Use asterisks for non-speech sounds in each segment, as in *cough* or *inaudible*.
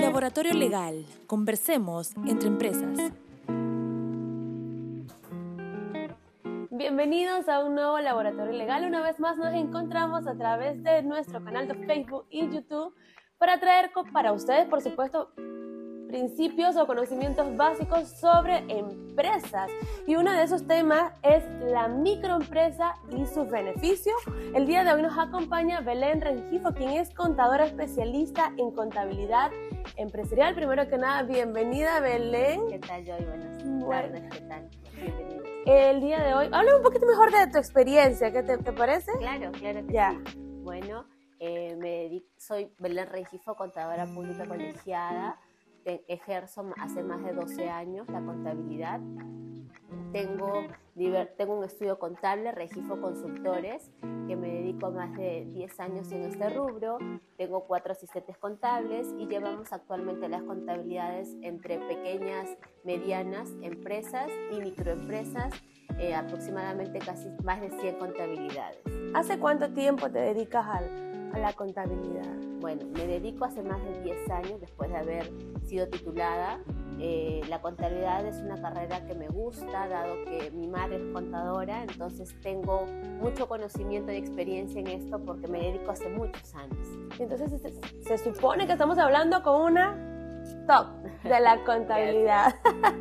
Laboratorio Legal. Conversemos entre empresas. Bienvenidos a un nuevo Laboratorio Legal. Una vez más nos encontramos a través de nuestro canal de Facebook y YouTube para traer para ustedes, por supuesto, principios o conocimientos básicos sobre empresas. Y uno de esos temas es la microempresa y sus beneficios. El día de hoy nos acompaña Belén Rengifo, quien es contadora especialista en contabilidad empresarial. Primero que nada, bienvenida Belén. ¿Qué tal, Joy? Buenas tardes, ¿qué tal? Bienvenida. El día de hoy, habla un poquito mejor de tu experiencia, ¿qué te, parece? Claro, claro que ya. sí. Bueno, eh, me soy Belén Rengifo, contadora pública colegiada ejerzo hace más de 12 años la contabilidad. Tengo, tengo un estudio contable, Regifo Consultores, que me dedico más de 10 años en este rubro. Tengo cuatro asistentes contables y llevamos actualmente las contabilidades entre pequeñas, medianas empresas y microempresas, eh, aproximadamente casi más de 100 contabilidades. ¿Hace cuánto tiempo te dedicas a la contabilidad? Bueno, me dedico hace más de 10 años después de haber sido titulada. Eh, la contabilidad es una carrera que me gusta, dado que mi madre es contadora, entonces tengo mucho conocimiento y experiencia en esto porque me dedico hace muchos años. Entonces se, se supone que estamos hablando con una top de la *laughs* contabilidad.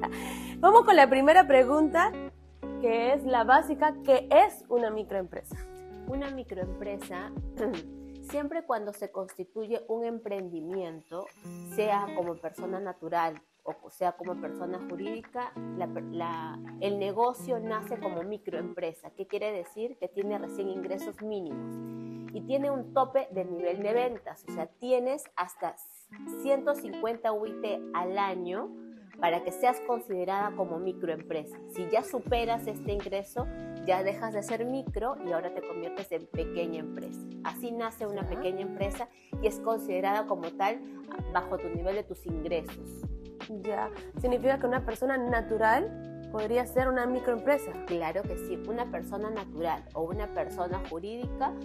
*laughs* Vamos con la primera pregunta, que es la básica, ¿qué es una microempresa? Una microempresa *clears throat* siempre cuando se constituye un emprendimiento, sea como persona natural o sea como persona jurídica, el negocio nace como microempresa. ¿Qué quiere decir? Que tiene recién ingresos mínimos y tiene un tope del nivel de ventas. O sea, tienes hasta 150 UIT al año para que seas considerada como microempresa. Si ya superas este ingreso, ya dejas de ser micro y ahora te conviertes en pequeña empresa. Así nace una pequeña empresa y es considerada como tal bajo tu nivel de tus ingresos. Ya, significa que una persona natural podría ser una microempresa. Claro que sí, una persona natural o una persona jurídica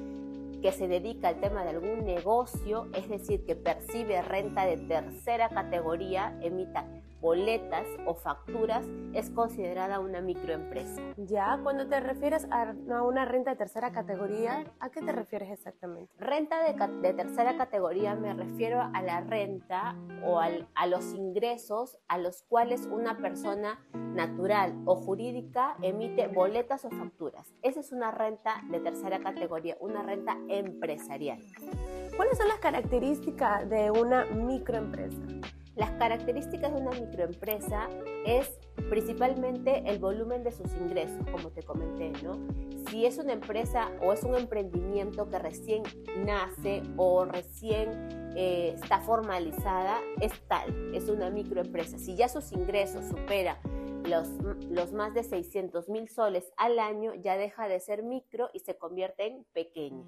que se dedica al tema de algún negocio, es decir, que percibe renta de tercera categoría, emita boletas o facturas es considerada una microempresa. Ya, cuando te refieres a una renta de tercera categoría, ¿a qué te refieres exactamente? Renta de, tercera categoría me refiero a la renta o a los ingresos a los cuales una persona natural o jurídica emite boletas o facturas. Esa es una renta de tercera categoría, una renta empresarial. ¿Cuáles son las características de una microempresa? Las características de una microempresa es principalmente el volumen de sus ingresos, como te comenté, ¿no? Si es una empresa o es un emprendimiento que recién nace o recién eh, está formalizada, es tal, es una microempresa. Si ya sus ingresos superan los, los más de 600 mil soles al año, ya deja de ser micro y se convierte en pequeña.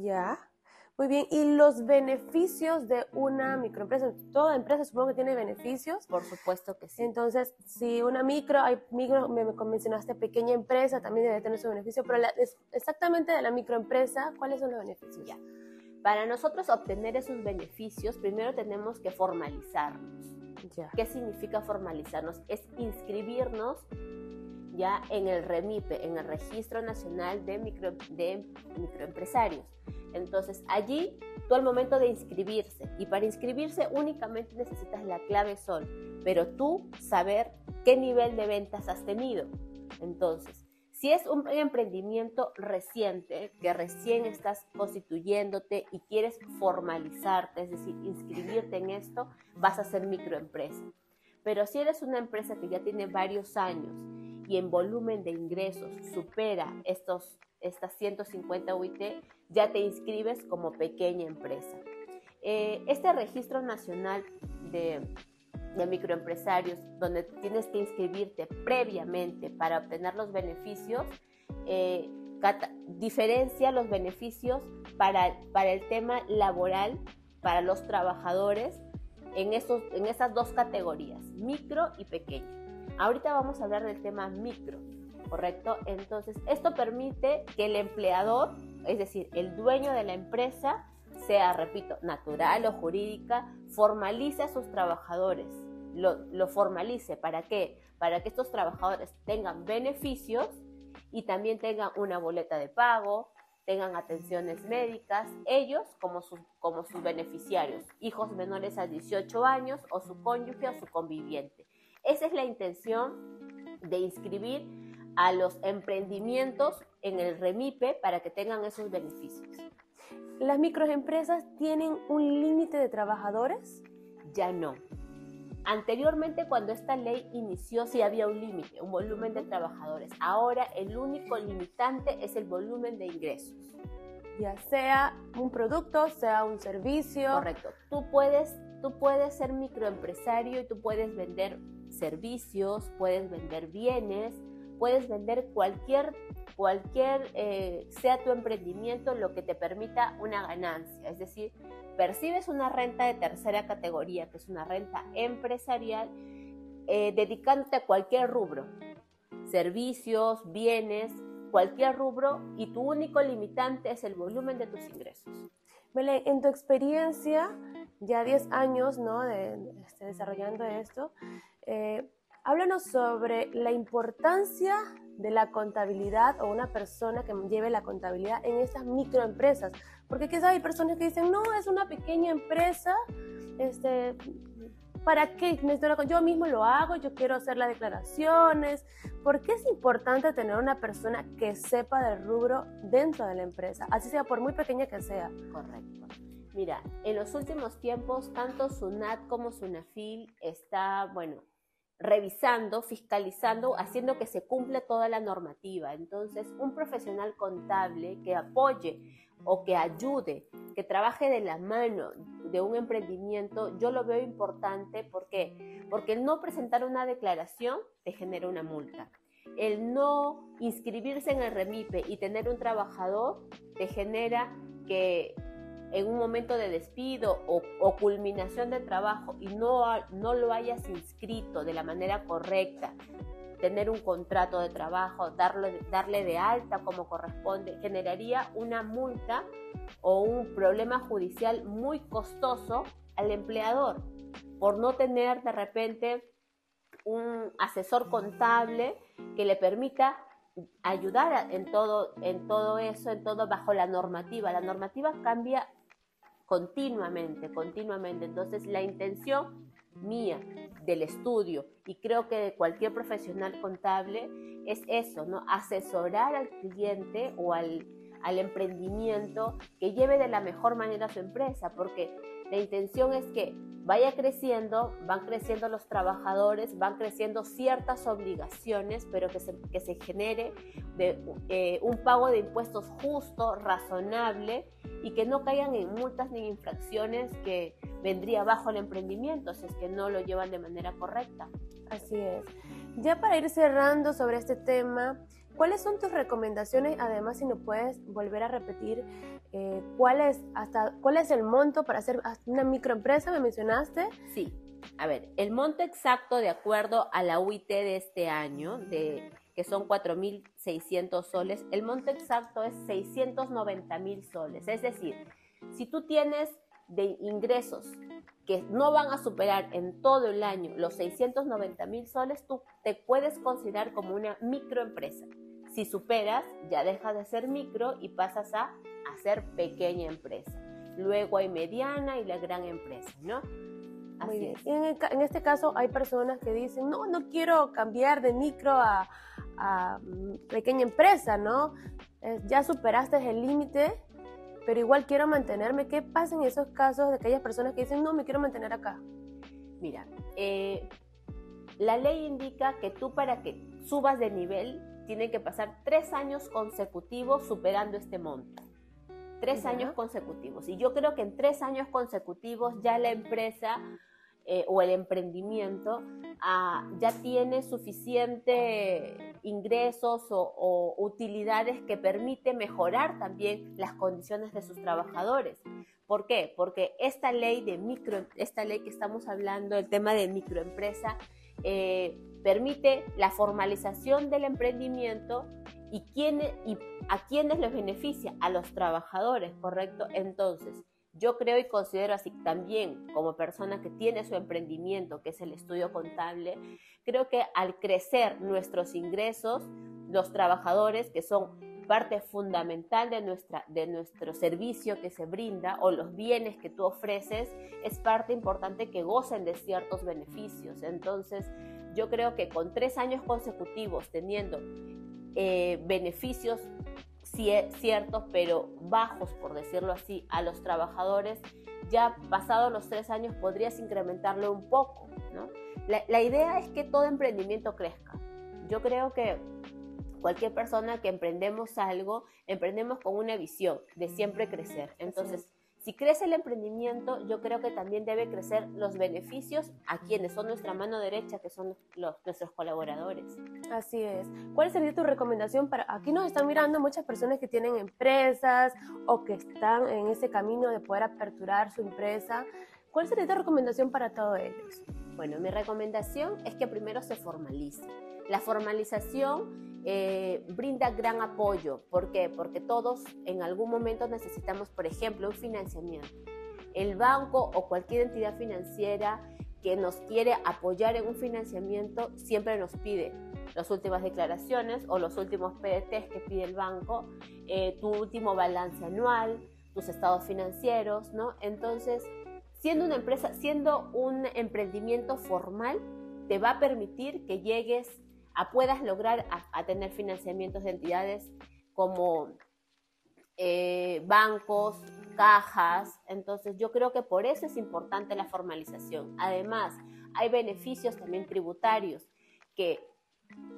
Ya. Muy bien, ¿y los beneficios de una microempresa? Toda empresa supongo que tiene beneficios. Por supuesto que sí. Entonces, si una micro, hay micro, me mencionaste pequeña empresa, también debe tener su beneficio, pero exactamente de la microempresa, ¿cuáles son los beneficios? Ya. Para nosotros obtener esos beneficios, primero tenemos que formalizarnos. Ya. ¿Qué significa formalizarnos? Es inscribirnos ya en el REMIPE, en el Registro Nacional de, Micro, de Microempresarios. Entonces allí tú al momento de inscribirse, y para inscribirse únicamente necesitas la clave SOL, pero tú saber qué nivel de ventas has tenido. Entonces, si es un emprendimiento reciente, que recién estás constituyéndote y quieres formalizarte, es decir, inscribirte en esto, vas a ser microempresa. Pero si eres una empresa que ya tiene varios años y en volumen de ingresos supera estos, estas 150 UIT, ya te inscribes como pequeña empresa. Eh, este registro nacional de, microempresarios, donde tienes que inscribirte previamente para obtener los beneficios, eh, diferencia los beneficios para, para el tema laboral, para los trabajadores, en, esos, en esas dos categorías, micro y pequeño. Ahorita vamos a hablar del tema micro, ¿correcto? Entonces, esto permite que el empleador, es decir, el dueño de la empresa, sea, repito, natural o jurídica, formalice a sus trabajadores, lo, formalice. ¿Para qué? Para que estos trabajadores tengan beneficios y también tengan una boleta de pago, tengan atenciones médicas, ellos como, sus, como sus beneficiarios, hijos menores a 18 años o su cónyuge o su conviviente. Esa es la intención de inscribir a los emprendimientos en el REMIPE para que tengan esos beneficios. ¿Las microempresas tienen un límite de trabajadores? Ya no. Anteriormente, cuando esta ley inició, sí había un límite, un volumen de trabajadores. Ahora, el único limitante es el volumen de ingresos. Ya sea un producto, sea un servicio. Correcto. Tú puedes, tú puedes ser microempresario y tú puedes vender servicios, puedes vender bienes, puedes vender cualquier, cualquier eh, sea tu emprendimiento, lo que te permita una ganancia. Es decir, percibes una renta de tercera categoría, que es una renta empresarial, eh, dedicándote a cualquier rubro, servicios, bienes, cualquier rubro, y tu único limitante es el volumen de tus ingresos. Belén, en tu experiencia, ya 10 años ¿no? de, este, desarrollando esto, eh, háblanos sobre la importancia de la contabilidad o una persona que lleve la contabilidad en estas microempresas. Porque quizás hay personas que dicen, no, es una pequeña empresa, este, ¿para qué? Yo mismo lo hago, yo quiero hacer las declaraciones. ¿Por qué es importante tener una persona que sepa del rubro dentro de la empresa? Así sea, por muy pequeña que sea. Correcto. Mira, en los últimos tiempos, tanto SUNAT como SUNAFIL está, bueno, revisando, fiscalizando, haciendo que se cumpla toda la normativa. Entonces, un profesional contable que apoye o que ayude, que trabaje de la mano de un emprendimiento, yo lo veo importante. ¿Por qué? Porque el no presentar una declaración te genera una multa. El no inscribirse en el REMIPE y tener un trabajador te genera que en un momento de despido o, culminación del trabajo y no, no lo hayas inscrito de la manera correcta, tener un contrato de trabajo, darle, darle de alta como corresponde, generaría una multa o un problema judicial muy costoso al empleador por no tener de repente un asesor contable que le permita ayudar en todo, en todo eso, en todo bajo la normativa. La normativa cambia continuamente, continuamente. Entonces la intención mía del estudio y creo que de cualquier profesional contable es eso, ¿no? Asesorar al cliente o al, al emprendimiento que lleve de la mejor manera su empresa, porque la intención es que vaya creciendo, van creciendo los trabajadores, van creciendo ciertas obligaciones, pero que se, que se genere de, eh, un pago de impuestos justo, razonable y que no caigan en multas ni infracciones que vendría bajo el emprendimiento si es que no lo llevan de manera correcta. Así es. Ya para ir cerrando sobre este tema, ¿cuáles son tus recomendaciones? Además, si nos puedes volver a repetir eh, ¿cuál, es hasta, cuál es el monto para hacer una microempresa, me mencionaste. Sí. A ver, el monto exacto de acuerdo a la UIT de este año, de que son 4.600 soles, el monto exacto es 690.000 soles. Es decir, si tú tienes de ingresos que no van a superar en todo el año los 690.000 soles, tú te puedes considerar como una microempresa. Si superas, ya dejas de ser micro y pasas a, ser pequeña empresa. Luego hay mediana y la gran empresa, ¿no? Muy bien. En, este caso hay personas que dicen, no, no quiero cambiar de micro a, mm, pequeña empresa, ¿no? ya superaste el límite, pero igual quiero mantenerme. ¿Qué pasa en esos casos de aquellas personas que dicen, no, me quiero mantener acá? Mira, eh, la ley indica que tú para que subas de nivel, tienen que pasar tres años consecutivos superando este monto tres años consecutivos. Y yo creo que en tres años consecutivos ya la empresa eh, o el emprendimiento ah, ya tiene suficiente ingresos o, utilidades que permite mejorar también las condiciones de sus trabajadores. ¿Por qué? Porque esta ley de micro, esta ley que estamos hablando, el tema de microempresa, eh, permite la formalización del emprendimiento y, y a quiénes les beneficia, a los trabajadores, ¿correcto? Entonces, Yo creo y considero así también como persona que tiene su emprendimiento, que es el estudio contable, creo que al crecer nuestros ingresos, los trabajadores que son parte fundamental de, nuestra, de nuestro servicio que se brinda o los bienes que tú ofreces, es parte importante que gocen de ciertos beneficios. Entonces, yo creo que con tres años consecutivos teniendo eh, beneficios ciertos, pero bajos, por decirlo así, a los trabajadores, ya pasados los tres años podrías incrementarlo un poco. ¿no? La, la idea es que todo emprendimiento crezca. Yo creo que cualquier persona que emprendemos algo, emprendemos con una visión de siempre crecer. Entonces, si crece el emprendimiento, yo creo que también debe crecer los beneficios a quienes son nuestra mano derecha, que son los, nuestros colaboradores. Así es. ¿Cuál sería tu recomendación para, aquí nos están mirando muchas personas que tienen empresas o que están en ese camino de poder aperturar su empresa? ¿Cuál sería tu recomendación para todos ellos? Bueno, mi recomendación es que primero se formalice. La formalización eh, brinda gran apoyo. ¿Por qué? Porque todos en algún momento necesitamos, por ejemplo, un financiamiento. El banco o cualquier entidad financiera que nos quiere apoyar en un financiamiento siempre nos pide las últimas declaraciones o los últimos PDTs que pide el banco, eh, tu último balance anual, tus estados financieros, ¿no? Entonces, siendo una empresa, siendo un emprendimiento formal, te va a permitir que llegues a puedas lograr a, tener financiamientos de entidades como eh, bancos, cajas. Entonces yo creo que por eso es importante la formalización. Además, hay beneficios también tributarios que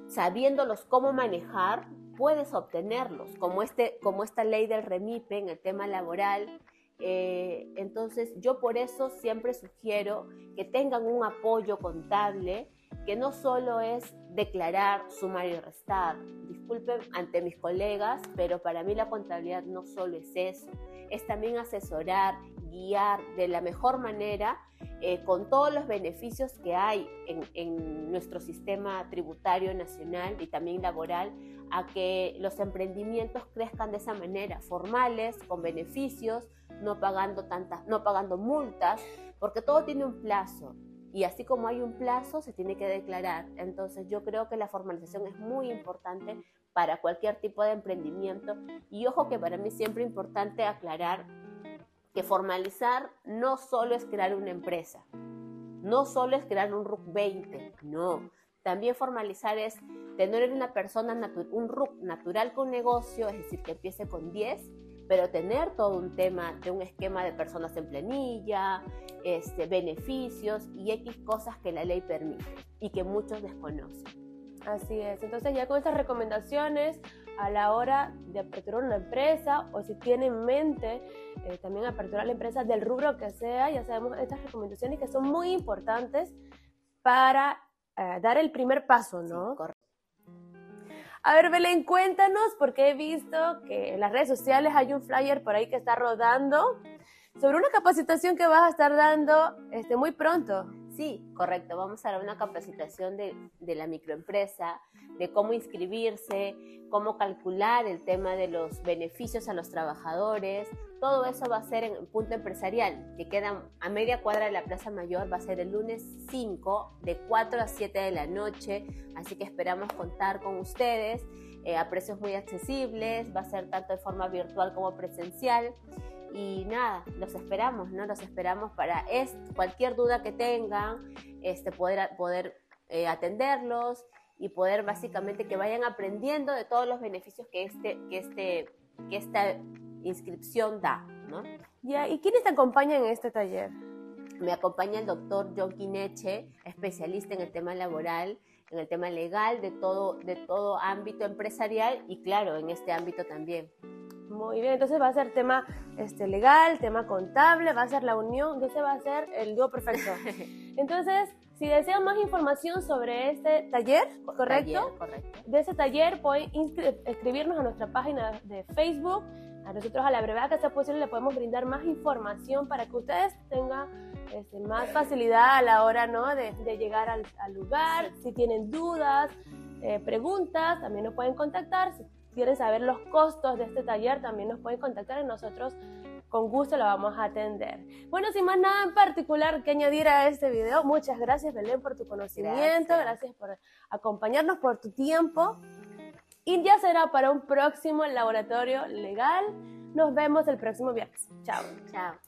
sabiéndolos cómo manejar, puedes obtenerlos, como, este, como esta ley del REMIPE en el tema laboral. Eh, entonces yo por eso siempre sugiero que tengan un apoyo contable que no solo es declarar, sumar y restar. Disculpen ante mis colegas, pero para mí la contabilidad no solo es eso, es también asesorar, guiar de la mejor manera eh, con todos los beneficios que hay en, en nuestro sistema tributario nacional y también laboral a que los emprendimientos crezcan de esa manera, formales, con beneficios, no pagando tantas, no pagando multas, porque todo tiene un plazo y así como hay un plazo, se tiene que declarar. Entonces yo creo que la formalización es muy importante para cualquier tipo de emprendimiento. Y ojo que para mí siempre importante aclarar que formalizar no solo es crear una empresa, no solo es crear un RUC 20, no. También formalizar es tener una persona, un RUC natural con negocio, es decir, que empiece con 10 pero tener todo un tema de un esquema de personas en planilla, este, beneficios y X cosas que la ley permite y que muchos desconocen. Así es, entonces ya con estas recomendaciones a la hora de aperturar una empresa o si tiene en mente eh, también aperturar la empresa del rubro que sea, ya sabemos estas recomendaciones que son muy importantes para eh, dar el primer paso, ¿no? correcto. A ver, Belén, cuéntanos, porque he visto que en las redes sociales hay un flyer por ahí que está rodando sobre una capacitación que vas a estar dando este, muy pronto. Sí, correcto. Vamos a dar una capacitación de, la microempresa, de cómo inscribirse, cómo calcular el tema de los beneficios a los trabajadores, todo eso va a ser en punto empresarial, que queda a media cuadra de la Plaza Mayor, va a ser el lunes 5 de 4 a 7 de la noche, así que esperamos contar con ustedes eh, a precios muy accesibles, va a ser tanto de forma virtual como presencial. Y nada, los esperamos, ¿no? Los esperamos para cualquier duda que tengan, este, poder, poder eh, atenderlos y poder básicamente que vayan aprendiendo de todos los beneficios que este, que este, que esta inscripción da, ¿no? Ya, ¿y quiénes te acompañan en este taller? Me acompaña el doctor John Quineche, especialista en el tema laboral, en el tema legal, de todo, de todo ámbito empresarial y claro, en este ámbito también. Muy bien, entonces va a ser tema este, legal, tema contable, va a ser la unión, entonces va a ser el dúo perfecto. *laughs* Entonces, si desean más información sobre este taller, ¿correcto? correcto. De ese taller pueden escribirnos a nuestra página de Facebook a nosotros a la brevedad que sea posible le podemos brindar más información para que ustedes tengan este, más facilidad a la hora ¿no? de, llegar al, lugar. Si tienen dudas, eh, preguntas, también nos pueden contactar. Si quieren saber los costos de este taller, también nos pueden contactar y nosotros con gusto la vamos a atender. Bueno, sin más nada en particular que añadir a este video, muchas gracias Belén por tu conocimiento, gracias, por acompañarnos, por tu tiempo. Y ya será para un próximo laboratorio legal. Nos vemos el próximo viernes. Chao. Chao.